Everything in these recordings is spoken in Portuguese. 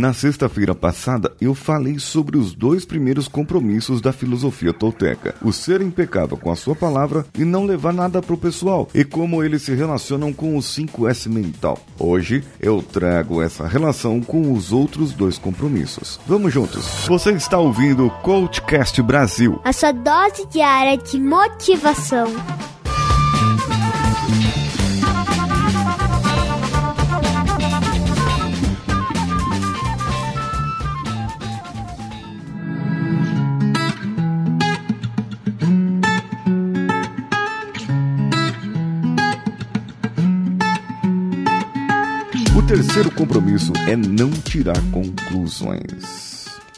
Na sexta-feira passada, eu falei sobre os dois primeiros compromissos da filosofia tolteca: o ser impecável com a sua palavra e não levar nada pro pessoal, e como eles se relacionam com o 5S mental. Hoje eu trago essa relação com os outros dois compromissos. Vamos juntos. Você está ouvindo o Coachcast Brasil. A sua dose diária de motivação. O terceiro compromisso é não tirar conclusões.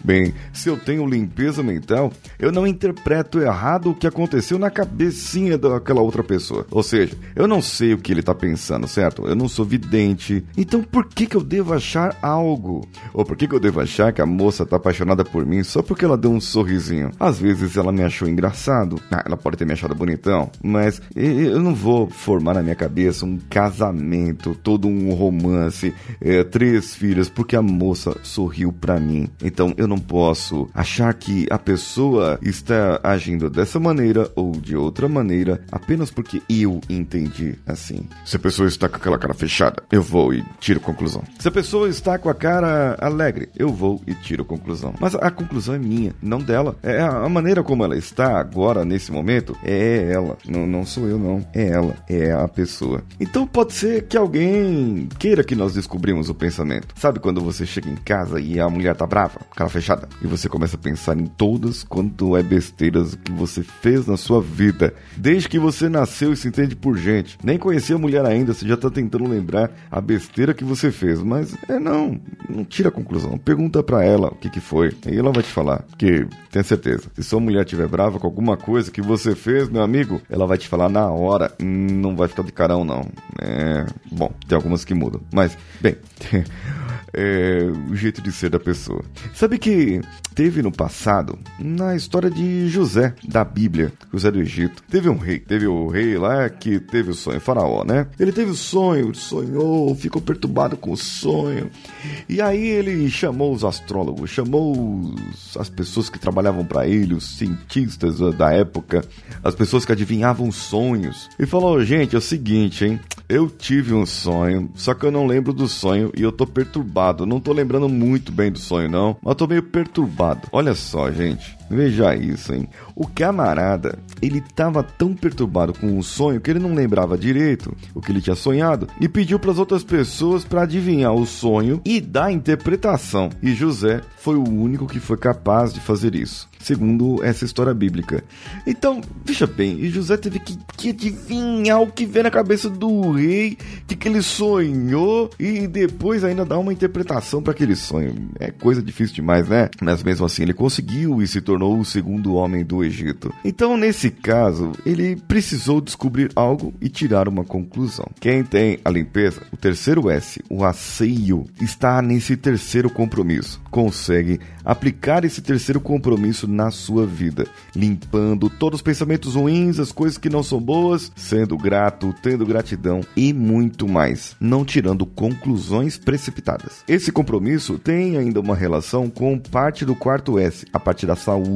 Bem, se eu tenho limpeza mental, eu não interpreto errado o que aconteceu na cabecinha daquela outra pessoa. Ou seja, eu não sei o que ele está pensando, certo? Eu não sou vidente. Então por que, que eu devo achar algo? Ou por que, que eu devo achar que a moça está apaixonada por mim só porque ela deu um sorrisinho? Às vezes ela me achou engraçado. Ah, ela pode ter me achado bonitão. Mas eu não vou formar na minha cabeça um casamento, todo um romance, é, três filhos, porque a moça sorriu para mim. Então eu não posso achar que a pessoa está agindo dessa maneira ou de outra maneira apenas porque eu entendi assim. Se a pessoa está com aquela cara fechada, eu vou e tiro conclusão. Se a pessoa está com a cara alegre, eu vou e tiro conclusão. Mas a conclusão é minha, não dela. É a maneira como ela está agora, nesse momento, é ela. Não, não sou eu, não. É ela. É a pessoa. Então pode ser que alguém queira que nós descobrimos o pensamento. Sabe quando você chega em casa e a mulher tá brava? Cara fechada fechada. E você começa a pensar em todas quanto é besteiras que você fez na sua vida. Desde que você nasceu e se entende por gente. Nem conhecia a mulher ainda, você já tá tentando lembrar a besteira que você fez. Mas é não, não tira a conclusão. Pergunta para ela o que que foi. E ela vai te falar. Que tenha certeza. Se sua mulher estiver brava com alguma coisa que você fez, meu amigo, ela vai te falar na hora. Não vai ficar de carão, não. É. Bom, tem algumas que mudam. Mas, bem. é, o jeito de ser da pessoa. Sabe que teve no passado, na história de José, da Bíblia, José do Egito, teve um rei, teve o rei lá que teve o sonho, faraó, né? Ele teve o sonho, sonhou, ficou perturbado com o sonho. E aí ele chamou os astrólogos, chamou as pessoas que trabalhavam para ele, os cientistas da época, as pessoas que adivinhavam sonhos, e falou: gente, é o seguinte, hein? Eu tive um sonho, só que eu não lembro do sonho e eu tô perturbado. Não tô lembrando muito bem do sonho, não, mas tô meio perturbado. Olha só, gente. Veja isso, hein? O camarada, ele tava tão perturbado com o sonho que ele não lembrava direito o que ele tinha sonhado e pediu para as outras pessoas para adivinhar o sonho e dar a interpretação. E José foi o único que foi capaz de fazer isso, segundo essa história bíblica. Então, veja bem, e José teve que, que adivinhar o que vem na cabeça do rei, de que ele sonhou e depois ainda dar uma interpretação para aquele sonho. É coisa difícil demais, né? Mas mesmo assim ele conseguiu e se tornou tornou o segundo homem do Egito. Então, nesse caso, ele precisou descobrir algo e tirar uma conclusão. Quem tem a limpeza, o terceiro S, o asseio, está nesse terceiro compromisso. Consegue aplicar esse terceiro compromisso na sua vida, limpando todos os pensamentos ruins, as coisas que não são boas, sendo grato, tendo gratidão e muito mais, não tirando conclusões precipitadas. Esse compromisso tem ainda uma relação com parte do quarto S, a parte da saúde.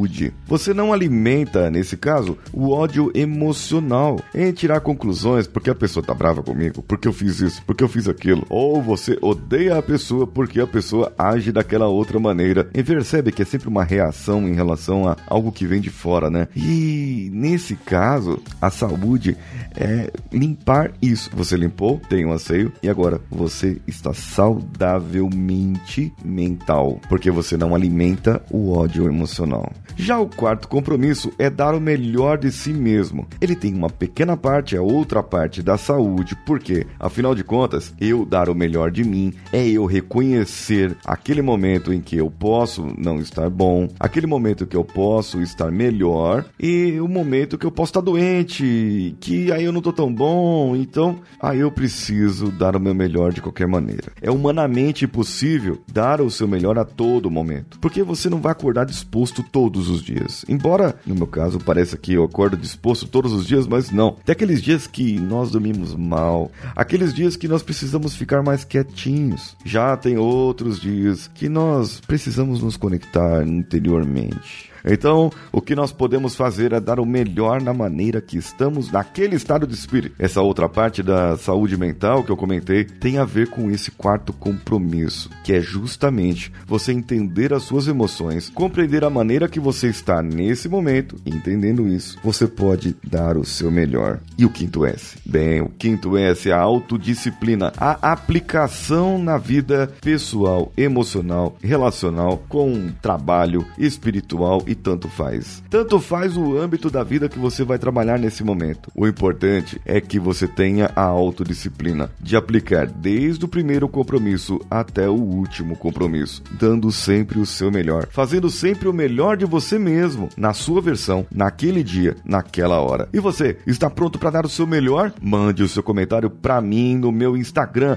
Você não alimenta, nesse caso, o ódio emocional em tirar conclusões porque a pessoa tá brava comigo, porque eu fiz isso, porque eu fiz aquilo, ou você odeia a pessoa porque a pessoa age daquela outra maneira. E percebe que é sempre uma reação em relação a algo que vem de fora, né? E nesse caso, a saúde é limpar isso. Você limpou, tem um asseio e agora você está saudavelmente mental, porque você não alimenta o ódio emocional. Já o quarto compromisso é dar o melhor de si mesmo. Ele tem uma pequena parte, a outra parte da saúde, porque, afinal de contas, eu dar o melhor de mim é eu reconhecer aquele momento em que eu posso não estar bom, aquele momento que eu posso estar melhor e o momento que eu posso estar doente, que aí eu não tô tão bom, então aí eu preciso dar o meu melhor de qualquer maneira. É humanamente possível dar o seu melhor a todo momento, porque você não vai acordar disposto todos os dias. Embora, no meu caso, pareça que eu acordo disposto todos os dias, mas não. Tem aqueles dias que nós dormimos mal, aqueles dias que nós precisamos ficar mais quietinhos. Já tem outros dias que nós precisamos nos conectar interiormente. Então, o que nós podemos fazer é dar o melhor na maneira que estamos naquele estado de espírito. Essa outra parte da saúde mental que eu comentei tem a ver com esse quarto compromisso, que é justamente você entender as suas emoções, compreender a maneira que você está nesse momento, entendendo isso, você pode dar o seu melhor. E o quinto S? Bem, o quinto S é a autodisciplina, a aplicação na vida pessoal, emocional, relacional, com trabalho espiritual e tanto faz. Tanto faz o âmbito da vida que você vai trabalhar nesse momento. O importante é que você tenha a autodisciplina de aplicar desde o primeiro compromisso até o último compromisso, dando sempre o seu melhor, fazendo sempre o melhor de você mesmo, na sua versão, naquele dia, naquela hora. E você, está pronto para dar o seu melhor? Mande o seu comentário para mim no meu Instagram,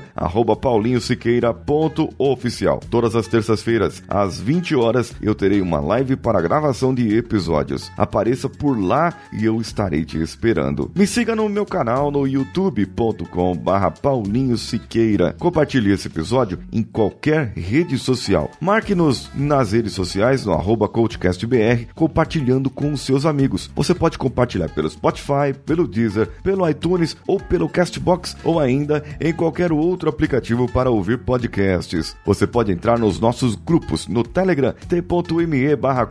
paulinhosiqueira.oficial. Todas as terças-feiras, às 20 horas, eu terei uma live para gravar gravação de episódios. Apareça por lá e eu estarei te esperando. Me siga no meu canal no youtube.com barra Paulinho Siqueira. Compartilhe esse episódio em qualquer rede social. Marque-nos nas redes sociais no arroba CoachCastBR, compartilhando com seus amigos. Você pode compartilhar pelo Spotify, pelo Deezer, pelo iTunes ou pelo Castbox ou ainda em qualquer outro aplicativo para ouvir podcasts. Você pode entrar nos nossos grupos no Telegram t.me barra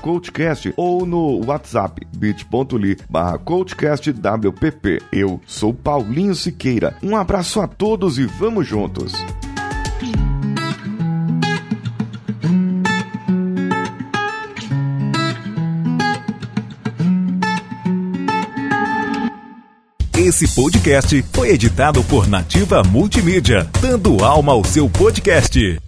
Ou no WhatsApp bit.ly barra CoachCastWPP. Eu sou Paulinho Siqueira. Um abraço a todos e vamos juntos! Esse podcast foi editado por Nativa Multimídia, dando alma ao seu podcast.